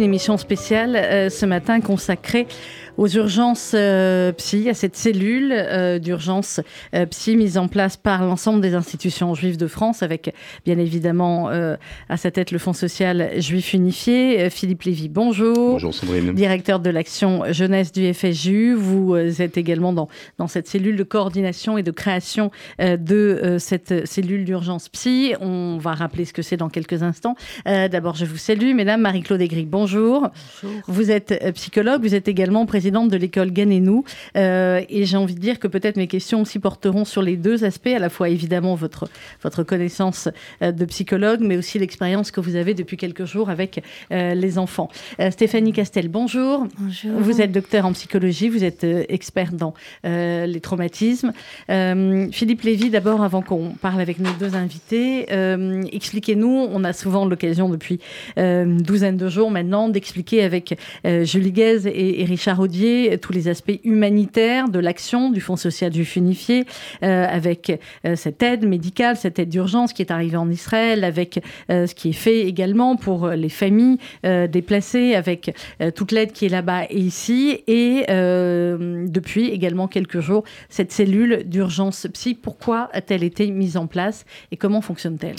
une émission spéciale euh, ce matin consacrée aux urgences euh, psy, à cette cellule euh, d'urgence euh, psy mise en place par l'ensemble des institutions juives de France, avec bien évidemment à sa tête le Fonds social juif unifié. Philippe Lévy, bonjour. Bonjour Sandrine. Directeur de l'action jeunesse du FSJU. Vous êtes également dans, dans cette cellule de coordination et de création de cette cellule d'urgence psy. On va rappeler ce que c'est dans quelques instants. D'abord, je vous salue, mesdames. Marie-Claude Aigri, bonjour. Bonjour. Vous êtes psychologue, vous êtes également présidente de l'école Ganenou. Euh, et j'ai envie de dire que peut-être mes questions aussi porteront sur les deux aspects, à la fois évidemment votre, votre connaissance euh, de psychologue, mais aussi l'expérience que vous avez depuis quelques jours avec euh, les enfants. Stéphanie Castel, bonjour. Bonjour. Vous êtes docteur en psychologie, vous êtes experte dans les traumatismes. Philippe Lévy, d'abord, avant qu'on parle avec nos deux invités, expliquez-nous, on a souvent l'occasion depuis une douzaine de jours maintenant d'expliquer avec Julie Guez et, Richard Audier tous les aspects humanitaires de l'action du Fonds social juif unifié, euh, avec euh, cette aide médicale, cette aide d'urgence qui est arrivée en Israël, avec euh, ce qui est fait également pour les familles déplacées, avec toute l'aide qui est là-bas et ici, et depuis également quelques jours, cette cellule d'urgence psy. Pourquoi a-t-elle été mise en place et comment fonctionne-t-elle?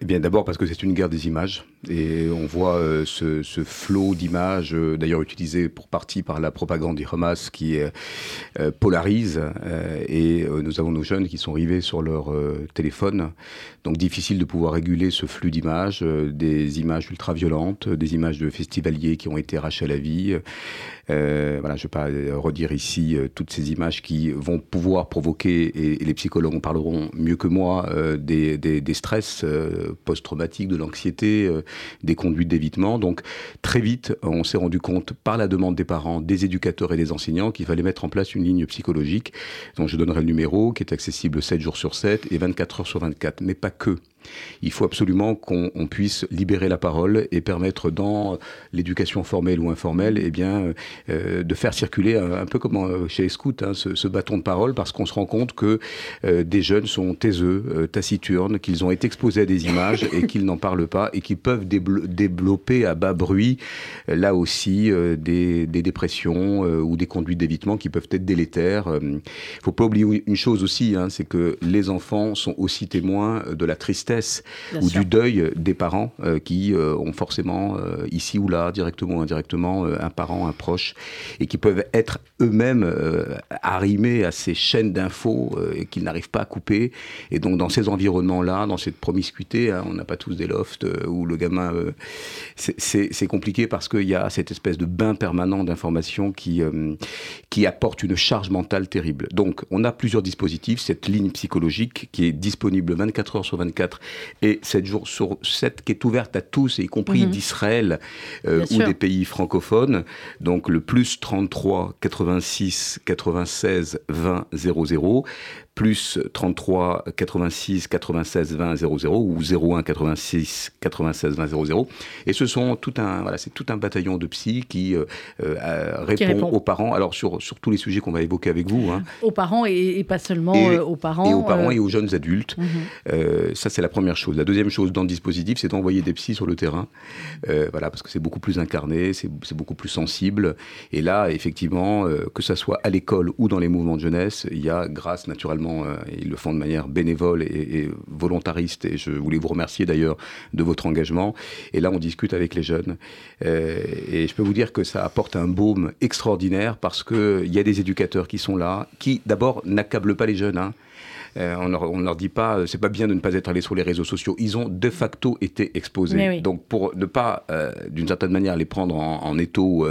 Eh bien, d'abord parce que c'est une guerre des images. Et on voit euh, ce, flot d'images, euh, d'ailleurs utilisé pour partie par la propagande du Hamas, qui euh, polarise. et nous avons nos jeunes qui sont rivés sur leur téléphone. Donc difficile de pouvoir réguler ce flux d'images, des images ultra-violentes, des images de festivaliers qui ont été arrachés à la vie. voilà, je ne vais pas redire ici toutes ces images qui vont pouvoir provoquer, et, les psychologues en parleront mieux que moi, des, stress post-traumatiques, de l'anxiété des conduites d'évitement. Donc très vite, on s'est rendu compte par la demande des parents, des éducateurs et des enseignants qu'il fallait mettre en place une ligne psychologique dont je donnerai le numéro qui est accessible 7 jours sur 7 et 24 heures sur 24, mais pas que. Il faut absolument qu'on puisse libérer la parole et permettre dans l'éducation formelle ou informelle, eh bien, euh, de faire circuler un, peu comme euh, chez les scouts, hein, ce, bâton de parole, parce qu'on se rend compte que euh, des jeunes sont taiseux, taciturnes, qu'ils ont été exposés à des images et qu'ils n'en parlent pas et qu'ils peuvent développer à bas bruit, là aussi, des, des, dépressions ou des conduites d'évitement qui peuvent être délétères. Il ne faut pas oublier une chose aussi, hein, c'est que les enfants sont aussi témoins de la tristesse ou du deuil des parents euh, qui euh, ont forcément, euh, ici ou là, directement ou indirectement, un parent, un proche, et qui peuvent être eux-mêmes arrimés à ces chaînes d'infos qu'ils n'arrivent pas à couper. Et donc, dans ces environnements-là, dans cette promiscuité, hein, on n'a pas tous des lofts où le gamin. c'est compliqué parce qu'il y a cette espèce de bain permanent d'informations qui, qui apporte une charge mentale terrible. Donc, on a plusieurs dispositifs. Cette ligne psychologique qui est disponible 24 heures sur 24 et 7 jours sur 7 qui est ouverte à tous, y compris mhm. d'Israël euh, ou des pays francophones. Donc le plus 33 86 96 20 00 plus 33 86 96 20 00 ou 01 86 96 20 00. Et ce sont tout un, voilà, c'est tout un bataillon de psy qui, euh, euh, répond, aux parents. Alors sur, sur tous les sujets qu'on va évoquer avec vous. Hein. Aux parents et, pas seulement euh, aux parents. Et aux parents et aux jeunes adultes. Mhm. ça c'est la première chose. La deuxième chose dans le dispositif, c'est d'envoyer des psys sur le terrain. voilà, parce que c'est beaucoup plus incarné, c'est beaucoup plus sensible. Et là, effectivement, que ça soit à l'école ou dans les mouvements de jeunesse, il y a, grâce naturellement euh, ils le font de manière bénévole et, volontariste. Et je voulais vous remercier d'ailleurs de votre engagement. Et là, on discute avec les jeunes. Euh, et je peux vous dire que ça apporte un baume extraordinaire parce qu'il y a des éducateurs qui sont là, qui d'abord n'accablent pas les jeunes. Hein. Euh, on, ne leur dit pas, c'est pas bien de ne pas être allé sur les réseaux sociaux. Ils ont de facto été exposés. Donc pour ne pas, euh, d'une certaine manière, les prendre en, étau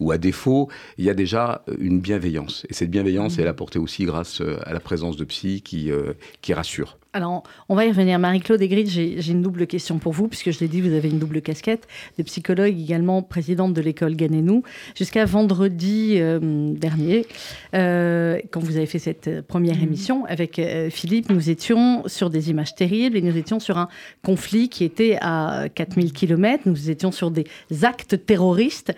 ou à défaut, il y a déjà une bienveillance. Et cette bienveillance, elle est apportée aussi grâce à la présence de psy qui, qui rassure. Alors, on va y revenir. Marie-Claude Aigrid, j'ai une double question pour vous, puisque je l'ai dit, vous avez une double casquette de psychologue, également présidente de l'école Ganenou. Jusqu'à vendredi euh, dernier, euh, quand vous avez fait cette première mmh. émission avec euh, Philippe, nous étions sur des images terribles et nous étions sur un conflit qui était à 4000 km. Nous étions sur des actes terroristes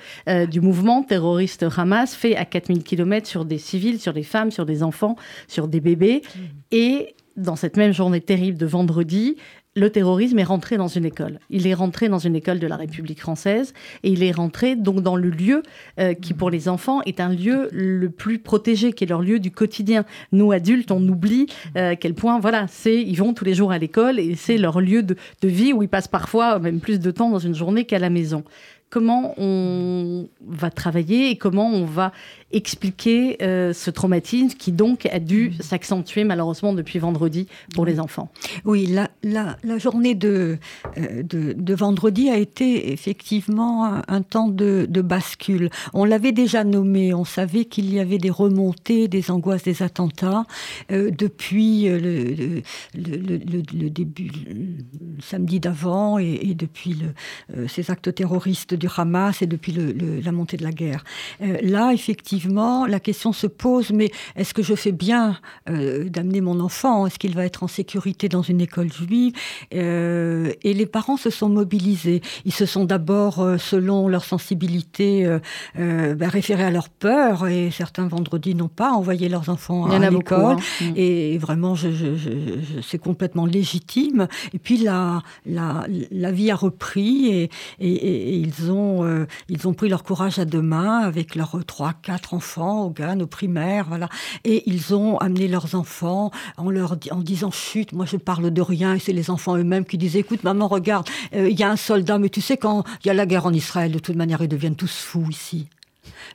du mouvement terroriste Hamas fait à 4000 km sur des civils, sur des femmes, sur des enfants, sur des bébés. Mmh. Et dans cette même journée terrible de vendredi, le terrorisme est rentré dans une école. Il est rentré dans une école de la République française et il est rentré donc dans le lieu euh, qui, pour les enfants, est un lieu le plus protégé, qui est leur lieu du quotidien. Nous, adultes, on oublie euh, à quel point, voilà, c'est, ils vont tous les jours à l'école et c'est leur lieu de, de vie où ils passent parfois même plus de temps dans une journée qu'à la maison comment on va travailler et comment on va expliquer euh, ce traumatisme qui donc a dû mm. s'accentuer malheureusement depuis vendredi pour les enfants. Oui, la, la, la journée de, euh, de, de, vendredi a été effectivement un, un temps de, de, bascule. On l'avait déjà nommé, on savait qu'il y avait des remontées, des angoisses, des attentats euh, depuis le, le, le, le, début, samedi d'avant et, et, depuis ces actes terroristes du Hamas et depuis la montée de la guerre. là, effectivement, la question se pose, mais est-ce que je fais bien euh, d'amener mon enfant? Est-ce qu'il va être en sécurité dans une école juive? Euh, Et les parents se sont mobilisés. Ils se sont d'abord, euh, selon leur sensibilité, euh, euh, ben, référés à leur peur, et certains vendredis n'ont pas envoyé leurs enfants à l'école. Hein. Mm. Et vraiment, je, je, je, c'est complètement légitime. Et puis la, la, la vie a repris et, et, et ils, ont, euh, ils ont pris leur courage à deux mains avec leurs trois, quatre enfants au GAN, au primaire, voilà. Et ils ont amené leurs enfants en leur en disant chut, moi je parle de rien. Et c'est les enfants eux-mêmes qui disent écoute maman regarde, euh, il y a un soldat, mais tu sais quand il y a la guerre en Israël, de toute manière ils deviennent tous fous ici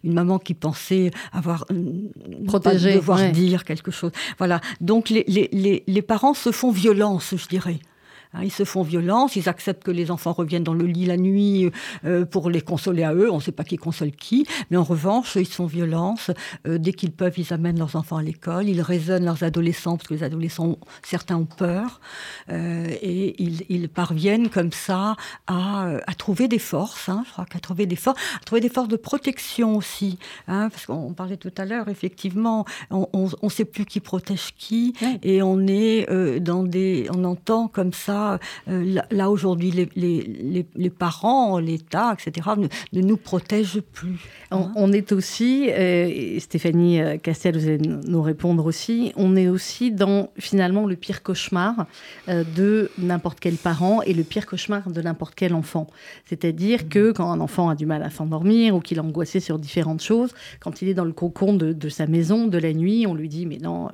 une maman qui pensait avoir euh, protégé, devoir ouais. dire quelque chose. Voilà. Donc les, les, les, parents se font violence, je dirais. Hein, ils se font violence, ils acceptent que les enfants reviennent dans le lit la nuit euh, pour les consoler à eux. On ne sait pas qui console qui, mais en revanche, ils se font violence. Euh, dès qu'ils peuvent, ils amènent leurs enfants à l'école. Ils raisonnent leurs adolescents, parce que les adolescents, certains ont peur. Euh, et ils, ils, parviennent comme ça à, à trouver des forces, hein, je crois qu'à trouver des forces, à trouver des forces de protection aussi. Hein, parce qu'on parlait tout à l'heure, effectivement, on ne sait plus qui protège qui. Et on est euh, dans des. On entend comme ça euh, là, là aujourd'hui, les, les, les, parents, l'État, etc., ne, ne, nous protègent plus. Hein. On, on, est aussi, euh, Stéphanie Castel, vous allez nous répondre aussi, on est aussi dans finalement le pire cauchemar euh, de n'importe quel parent et le pire cauchemar de n'importe quel enfant. C'est-à-dire que quand un enfant a du mal à s'endormir ou qu'il est angoissé sur différentes choses, quand il est dans le cocon de, de sa maison de la nuit, on lui dit mais non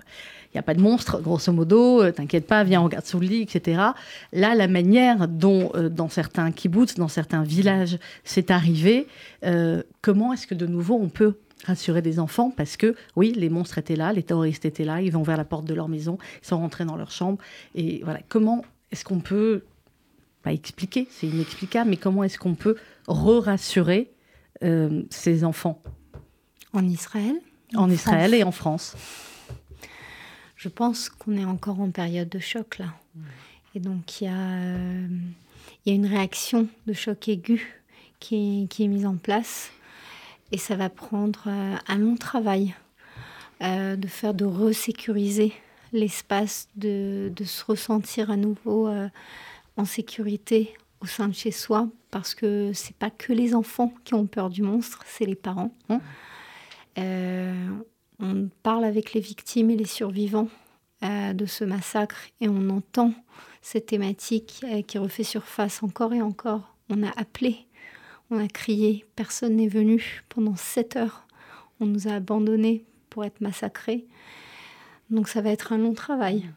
n'y a pas de monstre, grosso modo, euh, t'inquiète pas, viens, on regarde sous le lit, etc. Là, la manière dont, euh, dans certains kibbutz, dans certains villages, c'est arrivé, euh, comment est-ce que de nouveau on peut rassurer des enfants parce que oui, les monstres étaient là, les terroristes étaient là, ils vont vers la porte de leur maison, ils sont rentrés dans leur chambre. Et voilà, comment est-ce qu'on peut, pas expliquer, c'est inexplicable, mais comment est-ce qu'on peut re-rassurer euh, ces enfants? En Israël? En, en Israël et en France je pense qu'on est encore en période de choc là. Et donc il y, euh, y, a une réaction de choc aigu qui est, qui est, mise en place. Et ça va prendre euh, un long travail euh, de faire de resécuriser l'espace, de, de, se ressentir à nouveau euh, en sécurité au sein de chez soi, parce que c'est pas que les enfants qui ont peur du monstre, c'est les parents. Hein on parle avec les victimes et les survivants euh, de ce massacre et on entend cette thématique euh, qui refait surface encore et encore. On a appelé, on a crié, personne n'est venu pendant sept heures. On nous a abandonnés pour être massacrés. Donc ça va être un long travail.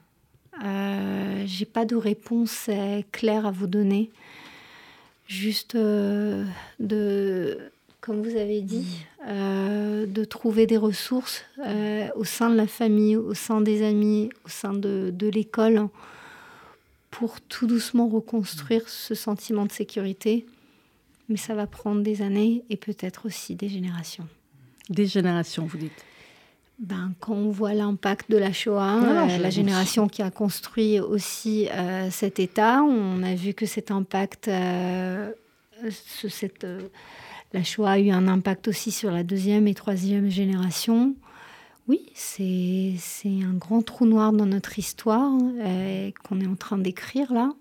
Euh, J'ai pas de réponse euh, claire à vous donner. Juste de comme vous avez dit, euh, de trouver des ressources euh, au sein de la famille, au sein des amis, au sein de, de l'école, pour tout doucement reconstruire ce sentiment de sécurité. Mais ça va prendre des années et peut-être aussi des générations. Des générations, vous dites ben, quand on voit l'impact de la Shoah, non, euh, la génération qui a construit aussi euh, cet État, on a vu que cet impact, euh, ce, cette, la Shoah a eu un impact aussi sur la deuxième et troisième génération. Oui, c'est un grand trou noir dans notre histoire euh, qu'on est en train d'écrire là.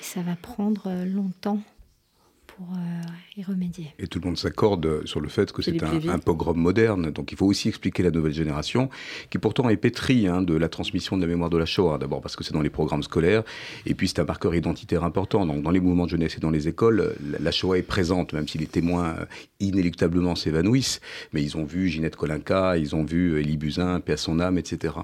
Et ça va prendre longtemps pour y remédier. Et tout le monde s'accorde sur le fait que c'est un, pogrom moderne. Donc il faut aussi expliquer la nouvelle génération, qui pourtant est pétrie hein, de la transmission de la mémoire de la Shoah. D'abord parce que c'est dans les programmes scolaires, et puis c'est un marqueur identitaire important. Donc dans les mouvements de jeunesse et dans les écoles, la Shoah est présente, même si les témoins inéluctablement s'évanouissent. Mais ils ont vu Ginette Kolinka, ils ont vu Elie Buzyn, paix à son âme, etc.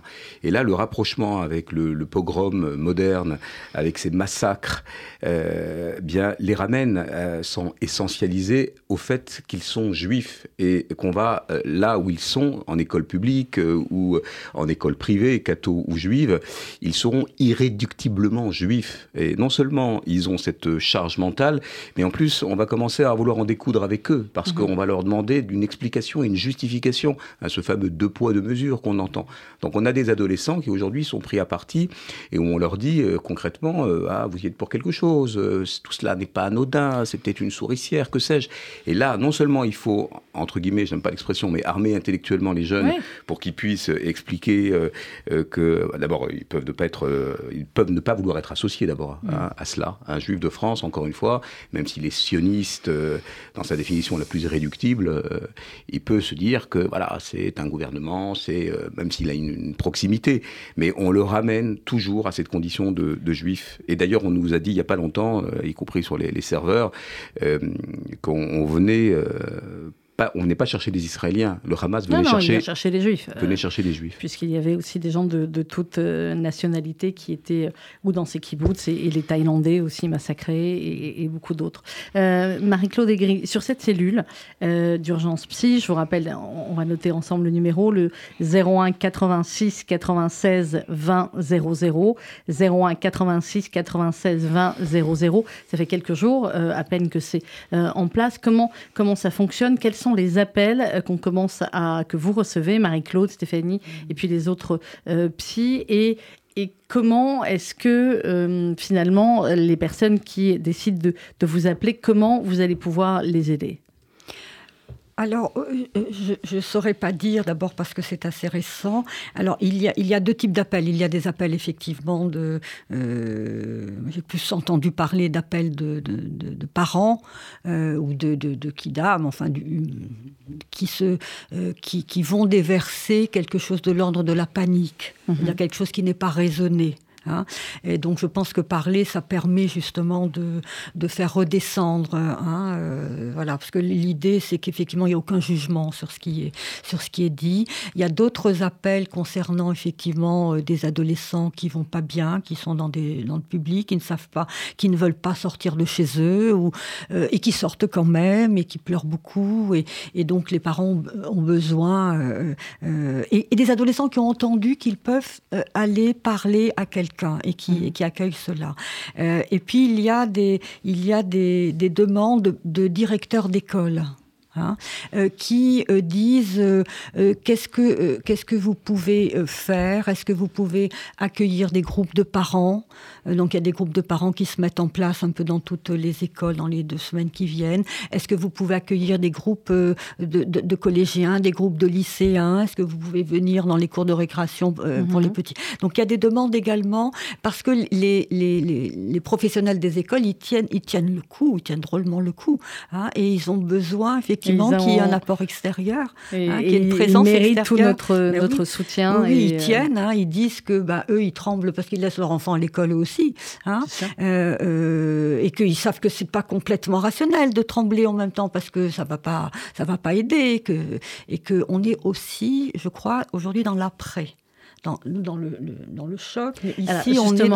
Et là, le rapprochement avec le, pogrom moderne, avec ces massacres, euh, bien, les ramène, euh, sont essentialisés au fait qu'ils sont juifs et qu'on va euh, là où ils sont, en école publique ou en école privée, catho ou juive, ils seront irréductiblement juifs. Et non seulement ils ont cette charge mentale, mais en plus, on va commencer à vouloir en découdre avec eux parce mhm. qu'on va leur demander d'une explication et une justification à ce fameux deux poids, deux mesures qu'on entend. Donc on a des adolescents qui aujourd'hui sont pris à partie et où on leur dit euh, concrètement euh, Ah, vous y êtes pour quelque chose, euh, tout cela n'est pas anodin, c'est une souricière, que sais-je. Et là, non seulement il faut, entre guillemets, j'aime pas l'expression, mais armer intellectuellement les jeunes pour qu'ils puissent expliquer que, bah, d'abord, ils peuvent ne pas être, ils peuvent ne pas vouloir être associés d'abord hein, à cela. Un juif de France, encore une fois, même s'il est sioniste dans sa définition la plus irréductible, il peut se dire que voilà, c'est un gouvernement, c'est même s'il a une, proximité, mais on le ramène toujours à cette condition de, juif. Et d'ailleurs, on nous a dit il n'y a pas longtemps, euh, y compris sur les, serveurs, euh, qu'on venait euh, on n'est pas chercher des Israéliens. Le Hamas venait chercher, chercher les Juifs. Venait chercher les Juifs. Puisqu'il y avait aussi des gens de, de toute euh, nationalité qui étaient euh, ou dans ces kibbutz et, les Thaïlandais aussi massacrés et, beaucoup d'autres. Euh, Marie-Claude Aigri, sur cette cellule d'urgence psy, je vous rappelle, on, va noter ensemble le numéro, le 01 86 96 20 00. 01 86 96 20 00. Ça fait quelques jours à peine que c'est en place. Comment, comment ça fonctionne? Quels sont les appels euh, qu'on commence à que vous recevez, Marie-Claude, Stéphanie, mmh. et puis les autres euh, psy et et comment est-ce que euh, finalement les personnes qui décident de, vous appeler, comment vous allez pouvoir les aider? Alors, euh, euh, je ne saurais pas dire, d'abord parce que c'est assez récent. Alors, il y a, il y a deux types d'appels. Il y a des appels, effectivement, de... Euh, j'ai plus entendu parler d'appels de, de, parents ou de, de, kidam, enfin, du, qui, se, qui, qui, vont déverser quelque chose de l'ordre de la panique. Il y a quelque chose qui n'est pas raisonné. Hein. Et donc je pense que parler, ça permet justement de, de faire redescendre. Hein, euh, voilà, parce que l'idée, c'est qu'effectivement, il n'y a aucun jugement sur ce qui est, sur ce qui est dit. Il y a d'autres appels concernant effectivement euh, des adolescents qui vont pas bien, qui sont dans, des, dans le public, qui ne savent pas, qui ne veulent pas sortir de chez eux, euh, et qui sortent quand même, et qui pleurent beaucoup. Et, donc les parents ont besoin, et, des adolescents qui ont entendu qu'ils peuvent aller parler à quelqu'un et qui, mm. qui accueille cela. Euh, et puis il y a des, il y a des, des demandes de directeurs d'école. Hein, euh, qui euh, disent qu'est-ce que qu'est-ce que vous pouvez faire? Est-ce que vous pouvez accueillir des groupes de parents? Euh, donc il y a des groupes de parents qui se mettent en place un peu dans toutes les écoles dans les deux semaines qui viennent. Est-ce que vous pouvez accueillir des groupes euh, de, collégiens, des groupes de lycéens? Est-ce que vous pouvez venir dans les cours de récréation euh, pour les mhm. petits? Donc il y a des demandes également parce que les, les, professionnels des écoles, ils tiennent, ils tiennent le coup, ils tiennent drôlement le coup. Hein, et ils ont besoin effectivement qu'il y ait un apport extérieur, et, hein, qu'il y ait une présence ils méritent tout notre, notre soutien. Oui, ils tiennent, hein, ils disent que bah, eux, ils tremblent parce qu'ils laissent leurs enfants à l'école aussi Hein, euh, euh, et qu'ils savent que c'est pas complètement rationnel de trembler en même temps parce que ça va pas, ça va pas aider, que, et que on est aussi, je crois, aujourd'hui dans l'après. Dans, dans, le, dans le choc. ici, on est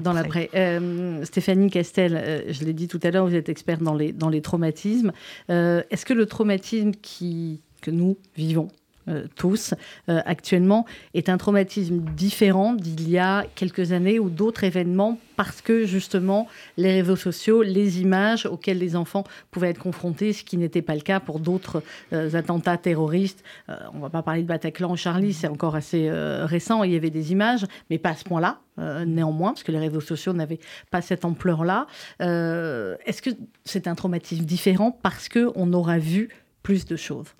dans, l'après. Euh, Stéphanie Castel, je l'ai dit tout à l'heure, vous êtes experte dans les, dans les traumatismes. Est-ce que le traumatisme qui, que nous vivons euh, tous euh, actuellement est un traumatisme différent d'il y a quelques années ou d'autres événements parce que justement les réseaux sociaux, les images auxquelles les enfants pouvaient être confrontés, ce qui n'était pas le cas pour d'autres euh, attentats terroristes. on ne va pas parler de Bataclan Charlie, c'est encore assez récent, il y avait des images, mais pas à ce point-là. néanmoins, parce que les réseaux sociaux n'avaient pas cette ampleur-là. Est-ce que c'est un traumatisme différent parce qu'on aura vu plus de choses?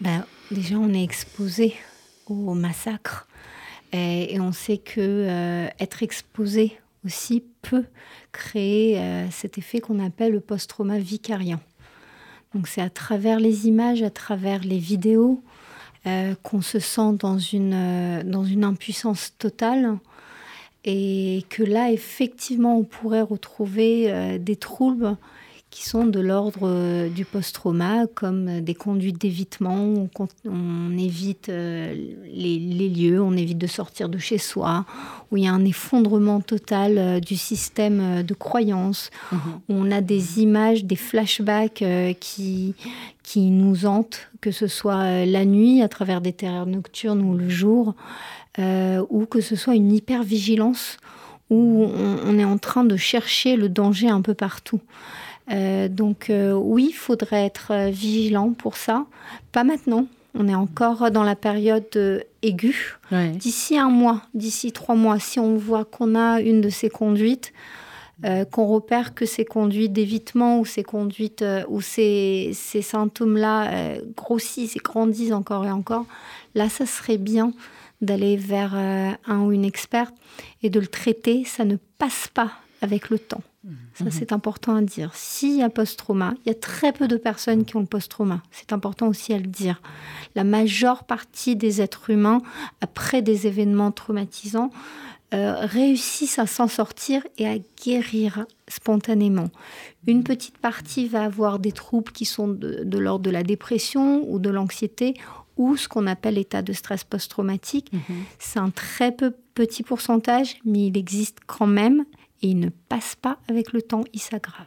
Ben, Déjà, on est exposé au massacre et, on sait que euh, être exposé aussi peut créer cet effet qu'on appelle le post-trauma vicariant. Donc c'est à travers les images, à travers les vidéos, qu'on se sent dans une, dans une impuissance totale et que là, effectivement, on pourrait retrouver des troubles qui sont de l'ordre euh, du post-trauma, comme des conduites d'évitement, on, on, évite euh, les, lieux, on évite de sortir de chez soi, où il y a un effondrement total euh, du système de croyances, mhm. où on a des images, des flashbacks qui, qui nous hantent, que ce soit la nuit à travers des terreurs nocturnes ou le jour, ou que ce soit une hypervigilance où on, est en train de chercher le danger un peu partout. Euh, donc euh, oui, il faudrait être euh, vigilant pour ça. Pas maintenant. On est encore dans la période aiguë. D'ici un mois, d'ici trois mois, si on voit qu'on a une de ces conduites, qu'on repère que ces conduites d'évitement ou ces conduites ou ces, ces symptômes-là grossissent et grandissent encore et encore, là, ça serait bien d'aller vers un ou une experte et de le traiter. Ça ne passe pas avec le temps. Ça, mhm. c'est important à dire. S'il y a post-trauma, il y a très peu de personnes qui ont le post-trauma. C'est important aussi à le dire. La majeure partie des êtres humains, après des événements traumatisants, euh, réussissent à s'en sortir et à guérir spontanément. Une petite partie va avoir des troubles qui sont de, l'ordre de la dépression ou de l'anxiété ou ce qu'on appelle l'état de stress post-traumatique. Mhm. C'est un très peu petit pourcentage, mais il existe quand même et il ne passe pas avec le temps, il s'aggrave.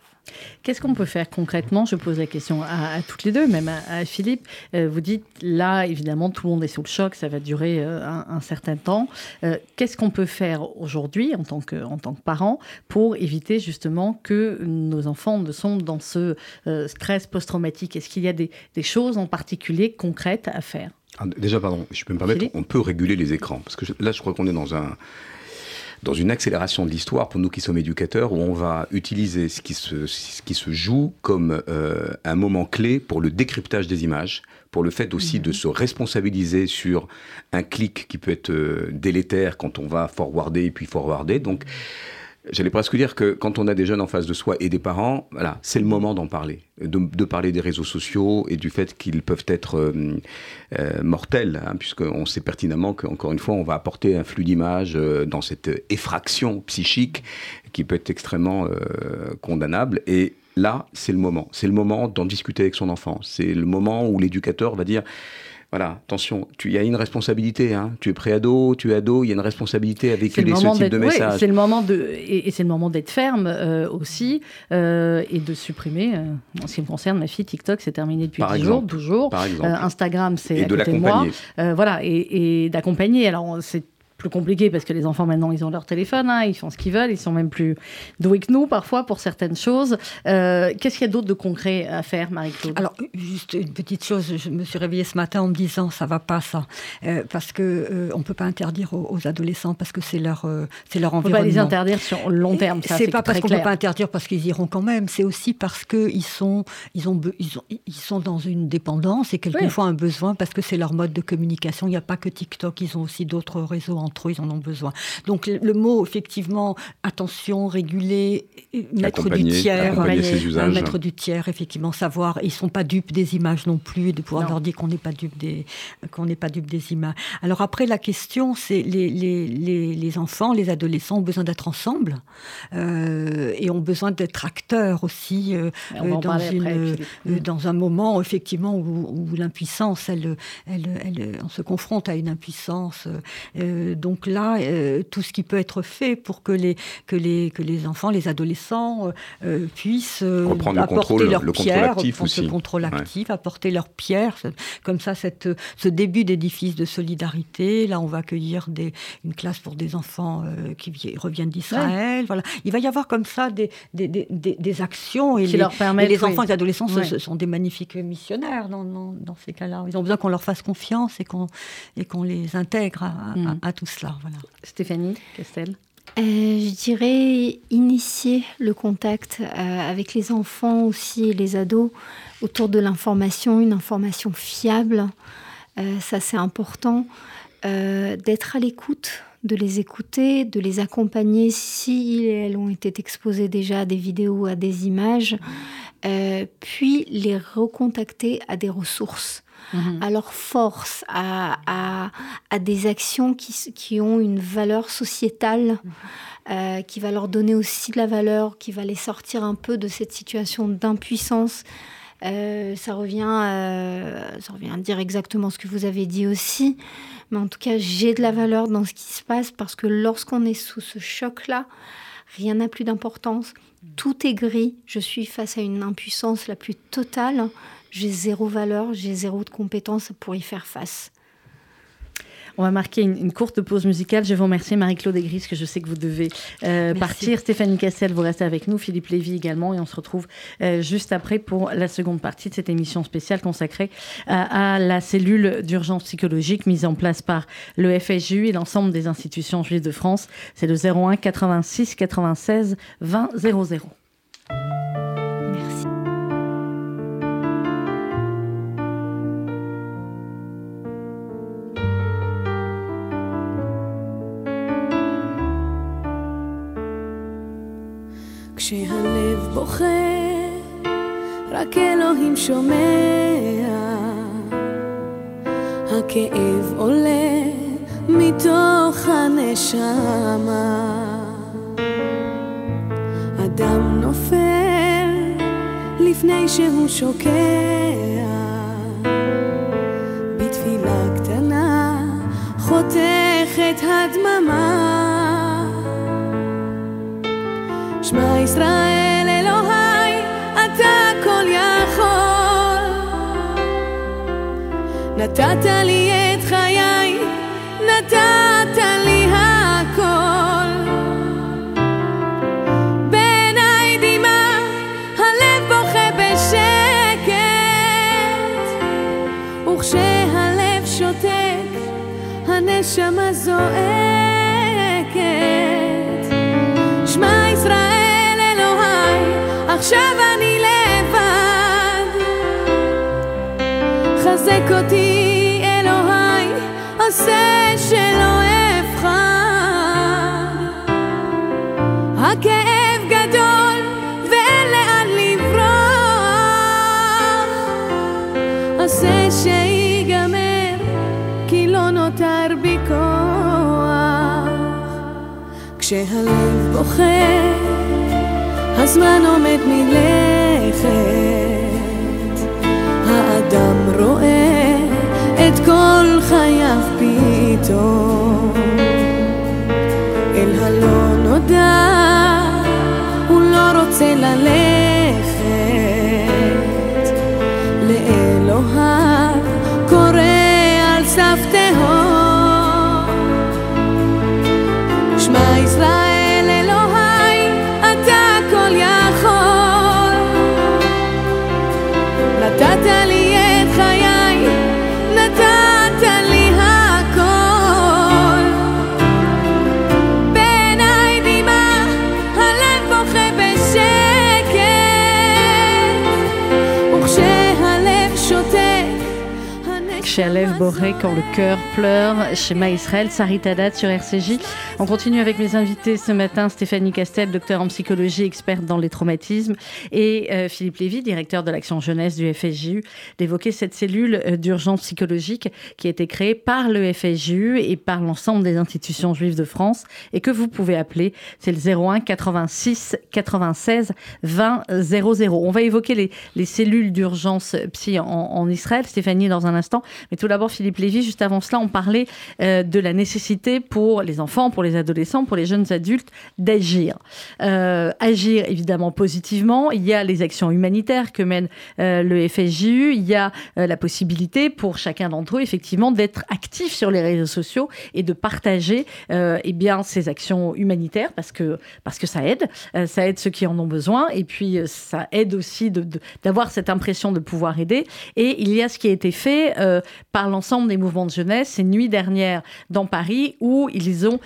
Qu'est-ce qu'on peut faire concrètement? Je pose la question à, toutes les deux, même à, Philippe. Euh, vous dites, là, évidemment, tout le monde est sous le choc, ça va durer euh, un, certain temps. Euh, qu'est-ce qu'on peut faire aujourd'hui, en, tant que, en tant que parent, pour éviter justement que nos enfants ne sombent dans ce stress post-traumatique? Est-ce qu'il y a des, des, choses en particulier concrètes à faire? Ah, Déjà, pardon, je peux me permettre, on peut réguler les écrans. Parce que là, je crois qu'on est dans un dans une accélération de l'histoire pour nous qui sommes éducateurs, où on va utiliser ce qui se, ce qui se joue comme euh, un moment clé pour le décryptage des images, pour le fait aussi de mhm. se responsabiliser sur un clic qui peut être euh, délétère quand on va forwarder et puis forwarder. Donc, J'allais presque dire que quand on a des jeunes en face de soi et des parents, voilà, c'est le moment d'en parler, de, parler des réseaux sociaux et du fait qu'ils peuvent être euh, euh, mortels, hein, puisqu'on sait pertinemment qu'encore une fois, on va apporter un flux d'images euh, dans cette effraction psychique qui peut être extrêmement condamnable. Et là, c'est le moment. C'est le moment d'en discuter avec son enfant. C'est le moment où l'éducateur va dire voilà, attention, il y a une responsabilité. Hein. Tu es préado, tu es ado, il y a une responsabilité avec ce type de message. c'est le moment de, et, c'est le moment d'être ferme euh, aussi euh, et de supprimer. Euh, en ce qui me concerne, ma fille, TikTok, c'est terminé depuis 10 jours, 12 jours. Instagram, c'est à de côté de moi. voilà, et, et d'accompagner. Alors, c'est plus compliqué parce que les enfants maintenant ils ont leur téléphone, hein, ils font ce qu'ils veulent, ils sont même plus doués que nous parfois pour certaines choses. Euh, qu'est-ce qu'il y a d'autre de concret à faire, Marie-Claude? Alors juste une petite chose, je me suis réveillée ce matin en me disant ça va pas ça, euh, parce que euh, on peut pas interdire aux, adolescents parce que c'est leur c'est leur environnement. On peut pas les interdire sur long terme. C'est pas parce qu'on peut pas interdire parce qu'ils iront quand même, c'est aussi parce que ils sont ils ont ils, ont, ils sont dans une dépendance et quelquefois un besoin parce que c'est leur mode de communication. Il n'y a pas que TikTok, ils ont aussi d'autres réseaux entre eux, ils en ont besoin. Donc le mot, effectivement, attention, réguler, mettre du tiers, mettre du tiers, effectivement, savoir, ils sont pas dupes des images non plus, de pouvoir leur dire qu'on n'est pas dupe des qu'on n'est pas dupe des images. Alors après, la question, c'est les, les, les, enfants, les adolescents ont besoin d'être ensemble euh, et ont besoin d'être acteurs aussi euh, euh, dans, une, dans un moment, effectivement, où, l'impuissance, elle, elle, elle, on se confronte à une impuissance. Donc là, euh, tout ce qui peut être fait pour que les, que les, que les enfants, les adolescents euh, puissent euh, apporter leur pierre, le contrôle actif, apporter leur pierre. Comme ça, cette, ce début d'édifice de solidarité. Là, on va accueillir des, une classe pour des enfants qui reviennent d'Israël. Voilà. Il va y avoir comme ça des, des, des, des actions. Et les, leur les enfants et les adolescents ce, sont des magnifiques missionnaires dans, dans, ces cas-là. Ils ont besoin qu'on leur fasse confiance et qu'on qu'on les intègre à, à, mm. tout cela. Stéphanie Castel euh, je dirais initier le contact euh, avec les enfants aussi et les ados autour de l'information, une information fiable. Euh, ça, c'est important. d'être à l'écoute de les écouter, de les accompagner si elles ont été exposées déjà à des vidéos, à des images, euh, puis les recontacter à des ressources. Mhm. à leur force, à, à, des actions qui, qui, ont une valeur sociétale, mhm. euh, qui va leur donner aussi de la valeur, qui va les sortir un peu de cette situation d'impuissance. Euh, ça, revient, euh, ça revient à dire exactement ce que vous avez dit aussi. Mais en tout cas, j'ai de la valeur dans ce qui se passe parce que lorsqu'on est sous ce choc-là, rien n'a plus d'importance. Tout est gris. Je suis face à une impuissance la plus totale j'ai zéro valeur, j'ai zéro de compétences pour y faire face. On va marquer une, courte pause musicale. Je vous remercie Marie-Claude Aigris, que je sais que vous devez euh, partir. Stéphanie Cassel, vous restez avec nous. Philippe Lévy également. Et on se retrouve euh, juste après pour la seconde partie de cette émission spéciale consacrée à, la cellule d'urgence psychologique mise en place par le FSJU et l'ensemble des institutions juives de France. C'est le 01 86 96 20 00. בוכה, רק אלוהים שומע. הכאב עולה מתוך הנשמה. אדם נופל לפני שהוא שוקע. בתפילה קטנה חותכת הדממה. שמע ישראל נתת לי את חיי, נתת לי הכל. בעיניי דמעה, הלב בוכה בשקט, וכשהלב שותק, הנשמה זועקת. חזק אותי אלוהי, עושה שלא אבחר. הכאב גדול ואין לאן לברוח. עושה שיגמר, כי לא נותר בי כוח. כשהלב בוחר הזמן עומד מלכת, door. chez Aleph Boré, Quand le cœur pleure, chez Maïsraël, Sarit Haddad sur RCJ. On continue avec mes invités ce matin, Stéphanie Castel, docteur en psychologie, experte dans les traumatismes, et euh, Philippe Lévy, directeur de l'action jeunesse du FSJU, d'évoquer cette cellule euh, d'urgence psychologique qui a été créée par le FSJU et par l'ensemble des institutions juives de France et que vous pouvez appeler. C'est le 01 86 96 20 00. On va évoquer les, les cellules d'urgence psy en, en, Israël, Stéphanie, dans un instant. Mais tout d'abord, Philippe Lévy, juste avant cela, on parlait euh, de la nécessité pour les enfants, pour les adolescents, pour les jeunes adultes, d'agir. Euh, agir évidemment positivement. Il y a les actions humanitaires que mène euh, le FSJU. Il y a euh, la possibilité pour chacun d'entre eux, effectivement, d'être actif sur les réseaux sociaux et de partager eh bien, ces actions humanitaires parce que, parce que ça aide. ça aide ceux qui en ont besoin. Et puis, ça aide aussi d'avoir cette impression de pouvoir aider. Et il y a ce qui a été fait par l'ensemble des mouvements de jeunesse. C'est nuit dernière dans Paris où ils ont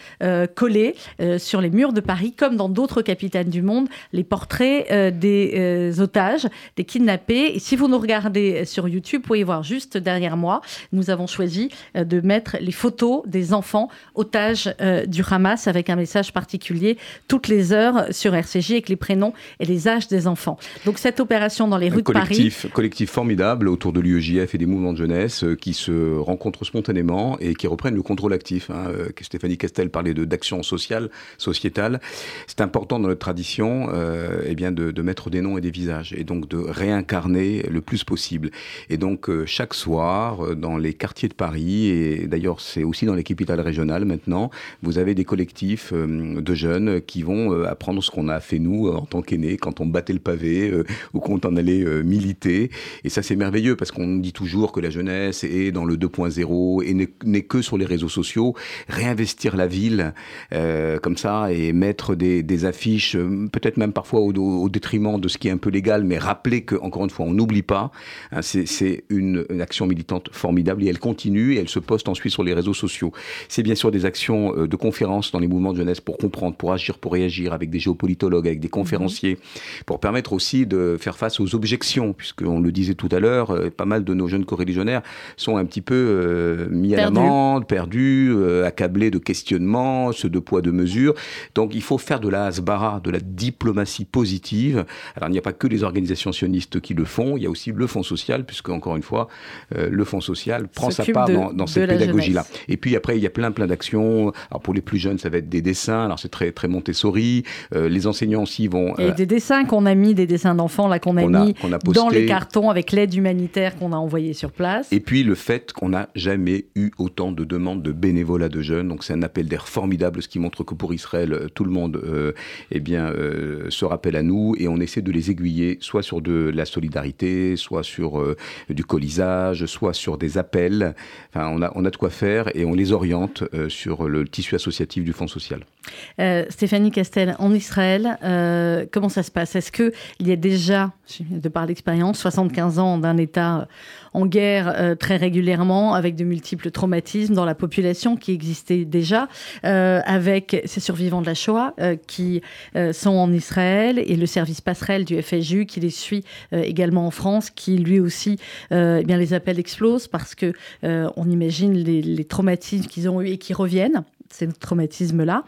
collé sur les murs de Paris, comme dans d'autres capitales du monde, les portraits des otages, des kidnappés. Et si vous nous regardez sur YouTube, vous pouvez voir juste derrière moi, nous avons choisi de mettre les photos des enfants otages du Hamas avec un message particulier toutes les heures sur RCJ avec les prénoms et les âges des enfants. Donc cette opération dans les rues de Paris. Collectif formidable autour de l'UEJF et des mouvements de jeunesse euh, qui se rencontrent spontanément et qui reprennent le contrôle actif. Hein, euh, Stéphanie Castel parlait d'action sociale, sociétale. C'est important dans notre tradition euh, eh bien de, mettre des noms et des visages et donc de réincarner le plus possible. Et donc euh, chaque soir, dans les quartiers de Paris, et d'ailleurs c'est aussi dans les capitales régionales maintenant, vous avez des collectifs de jeunes qui vont apprendre ce qu'on a fait nous en tant qu'aînés quand on battait le pavé ou quand on allait militer. Et ça, c'est merveilleux parce qu'on dit toujours que la jeunesse est dans le 2.0 et n'est que sur les réseaux sociaux. Réinvestir la ville euh, comme ça et mettre des, des affiches, euh, peut-être même parfois au, au, détriment de ce qui est un peu légal, mais rappeler que encore une fois, on n'oublie pas. Hein, c'est une, une, action militante formidable et elle continue et elle se poste ensuite sur les réseaux sociaux. C'est bien sûr des actions euh, de conférences dans les mouvements de jeunesse pour comprendre, pour agir, pour réagir avec des géopolitologues, avec des conférenciers, mmh. pour permettre aussi de faire face aux objections, puisqu'on le disait tout à l'heure, euh, pas mal de nos jeunes coreligionnaires sont un petit peu euh, mis à l'amende, perdus, euh, accablés de questionnements, ce de poids, de mesures. Donc il faut faire de la hasbara, de la diplomatie positive. Alors il n'y a pas que les organisations sionistes qui le font, il y a aussi le Fonds social, puisque encore une fois, le Fonds social prend sa part dans, dans cette pédagogie-là. Et puis après, il y a plein plein d'actions. Alors pour les plus jeunes, ça va être des dessins. Alors c'est très très Montessori. les enseignants aussi vont. Et des dessins qu'on a mis, des dessins d'enfants là qu'on a mis dans les cartons avec l'aide humanitaire qu'on a envoyée sur place. Et puis le fait qu'on n'a jamais eu autant de demandes de bénévolat de jeunes. Donc c'est un appel d'air formidable, ce qui montre que pour Israël, euh, tout le monde euh, eh bien, euh, se rappelle à nous et on essaie de les aiguiller soit sur de la solidarité, soit sur du colisage, soit sur des appels. Enfin, on a, on a de quoi faire et on les oriente sur le tissu associatif du Fonds social. Euh, Stéphanie Castel, en Israël, euh, comment ça se passe? Est-ce qu'il y a déjà, de par l'expérience, 75 ans d'un État en guerre euh, très régulièrement, avec de multiples traumatismes dans la population qui existait déjà, euh, avec ces survivants de la Shoah euh, qui sont en Israël et le service passerelle du FSU qui les suit également en France, qui lui aussi, eh bien les appels explosent parce que on imagine les, les traumatismes qu'ils ont eu et qui reviennent ces traumatismes-là.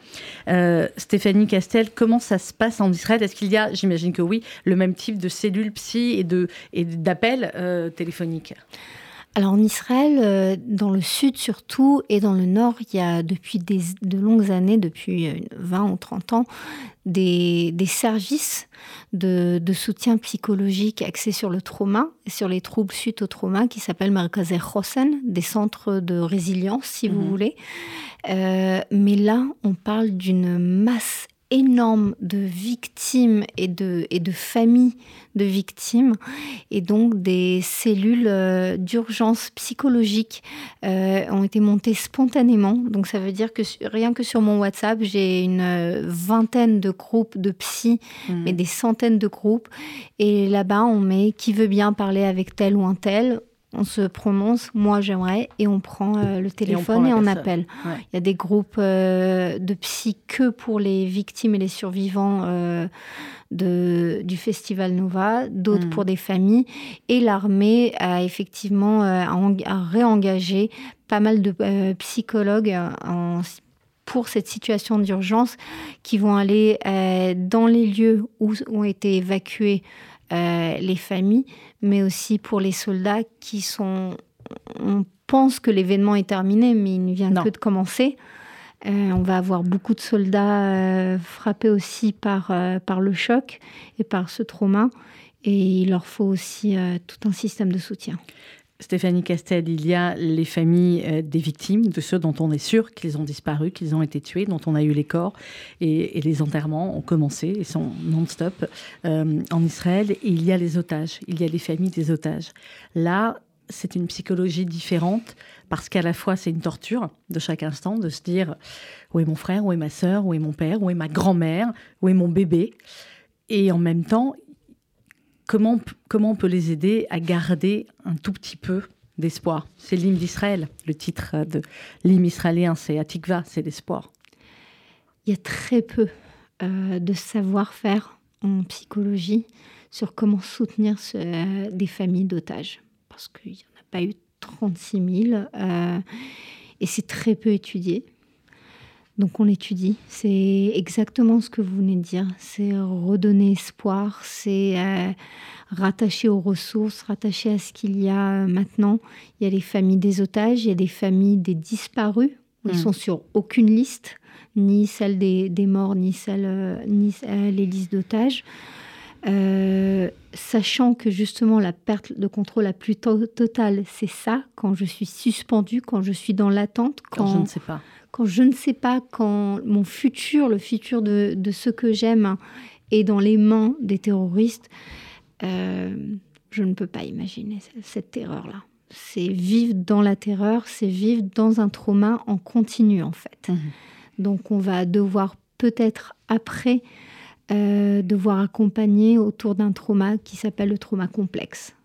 Euh, Stéphanie Castel, comment ça se passe en Israël? Est-ce qu'il y a, j'imagine que oui, le même type de cellules psy et d'appels euh, téléphoniques? Alors en Israël, euh, dans le sud surtout et dans le nord, il y a depuis des, de longues années, depuis 20 ou 30 ans, des, des services de, de, soutien psychologique axés sur le trauma, sur les troubles suite au trauma, qui s'appellent Markazer Hosen, des centres de résilience, si vous voulez. Euh, mais là, on parle d'une masse énorme de victimes et de, et de familles de victimes et donc des cellules euh, d'urgence psychologique euh, ont été montées spontanément. Donc ça veut dire que rien que sur mon WhatsApp, j'ai une euh, vingtaine de groupes de psy, mmh. mais des centaines de groupes. Et là-bas, on met qui veut bien parler avec tel ou un tel on se prononce, moi j'aimerais, et on prend euh, le téléphone et on, et on appelle. Ouais. Il y a des groupes euh, de psy que pour les victimes et les survivants euh, de, du Festival Nova, d'autres mmh. pour des familles. Et l'armée a effectivement a réengagé pas mal de psychologues en, pour cette situation d'urgence qui vont aller euh, dans les lieux où ont été évacués euh, les familles, mais aussi pour les soldats qui sont... On pense que l'événement est terminé, mais il ne vient non. que de commencer. Euh, on va avoir beaucoup de soldats euh, frappés aussi par, euh, par le choc et par ce trauma. Et il leur faut aussi tout un système de soutien. Stéphanie Castel, il y a les familles euh, des victimes, de ceux dont on est sûr qu'ils ont disparu, qu'ils ont été tués, dont on a eu les corps. Et, les enterrements ont commencé et sont non-stop euh, en Israël. Et il y a les otages, il y a les familles des otages. Là, c'est une psychologie différente parce qu'à la fois c'est une torture de chaque instant de se dire où est mon frère, où est ma sœur, où est mon père, où est ma grand-mère, où est mon bébé? Et en même temps, comment, comment on peut les aider à garder un tout petit peu d'espoir? C'est l'hymne d'Israël. Le titre de l'hymne israélien, c'est Atikva, c'est l'espoir. Il y a très peu euh, de savoir-faire en psychologie sur comment soutenir des familles d'otages. Parce qu'il n'y en a pas eu 36 000 euh, et c'est très peu étudié. Donc on l'étudie. C'est exactement ce que vous venez de dire. C'est redonner espoir, c'est euh, rattacher aux ressources, rattacher à ce qu'il y a maintenant. Il y a les familles des otages, il y a des familles des disparus. Ils hmm. sont sur aucune liste, ni celle des, morts, ni celle, euh, ni euh, les listes d'otages. sachant que justement la perte de contrôle la plus totale, c'est ça, quand je suis suspendue, quand je suis dans l'attente, quand, je ne sais pas quand je ne sais pas, quand mon futur, le futur de, ce que j'aime est dans les mains des terroristes, euh, je ne peux pas imaginer cette terreur-là. C'est vivre dans la terreur, c'est vivre dans un trauma en continu en fait. Mmh. Donc on va devoir peut-être après euh, devoir accompagner autour d'un trauma qui s'appelle le trauma complexe.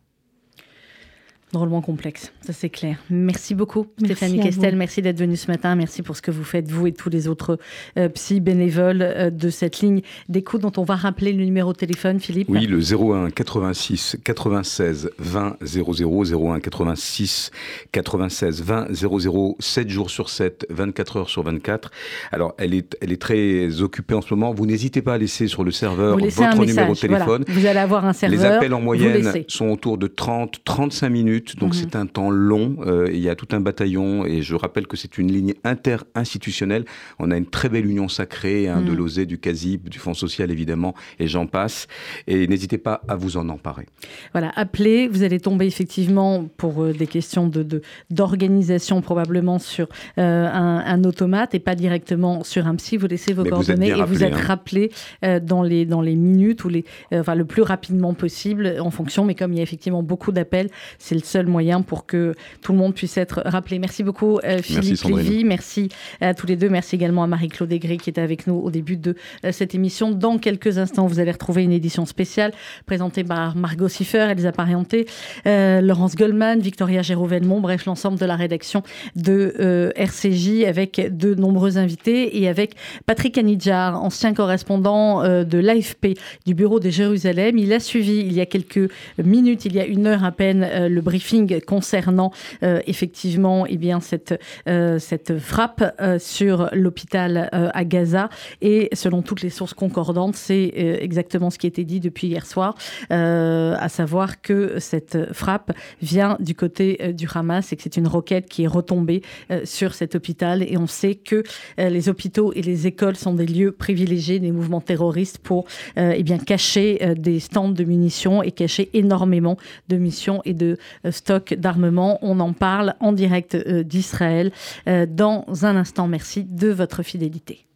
Drôlement complexe, ça c'est clair. Merci beaucoup Stéphanie Kestel, merci d'être venue ce matin, merci pour ce que vous faites, vous et tous les autres euh, psy bénévoles euh, de cette ligne d'écoute dont on va rappeler le numéro de téléphone, Philippe. Oui, le 01 86 96 20 00, 01 86 96 20 00, 7 jours sur 7, 24 heures sur 24. Alors, elle est, elle est très occupée en ce moment. Vous n'hésitez pas à laisser sur le serveur votre numéro de téléphone. Vous allez avoir un serveur. Les appels en moyenne sont autour de 30, 35 minutes donc mhm. c'est un temps long. Euh, il y a tout un bataillon, et je rappelle que c'est une ligne inter-institutionnelle. On a une très belle union sacrée hein, de mhm. l'OSE, du CASIB, du Fonds social évidemment, et j'en passe. Et n'hésitez pas à vous en emparer. Voilà, appelez, vous allez tomber effectivement pour euh, des questions de d'organisation probablement sur euh, un, automate et pas directement sur un psy. Vous laissez vos coordonnées et vous êtes hein. rappelé dans les dans les minutes ou les enfin le plus rapidement possible en fonction. Mais comme il y a effectivement beaucoup d'appels, c'est le seul moyen pour que tout le monde puisse être rappelé. Merci beaucoup euh, Philippe Lévy, merci à tous les deux, merci également à Marie-Claude Aigret qui était avec nous au début de euh, cette émission. Dans quelques instants, vous allez retrouver une édition spéciale présentée par Margot Siffer, Elisa Parenté, euh, Laurence Goldman, Victoria Géraud-Velmont, bref l'ensemble de la rédaction de RCJ avec de nombreux invités et avec Patrick Anidjar, ancien correspondant de l'AFP du bureau de Jérusalem. Il a suivi il y a quelques minutes, il y a une heure à peine, le concernant euh, effectivement eh bien, cette, euh, cette frappe euh, sur l'hôpital à Gaza. Et selon toutes les sources concordantes, c'est exactement ce qui a été dit depuis hier soir, à savoir que cette frappe vient du côté du Hamas et que c'est une roquette qui est retombée sur cet hôpital. Et on sait que les hôpitaux et les écoles sont des lieux privilégiés des mouvements terroristes pour eh bien, cacher des stands de munitions et cacher énormément de munitions et de stock d'armement. On en parle en direct euh, d'Israël euh, dans un instant. Merci de votre fidélité.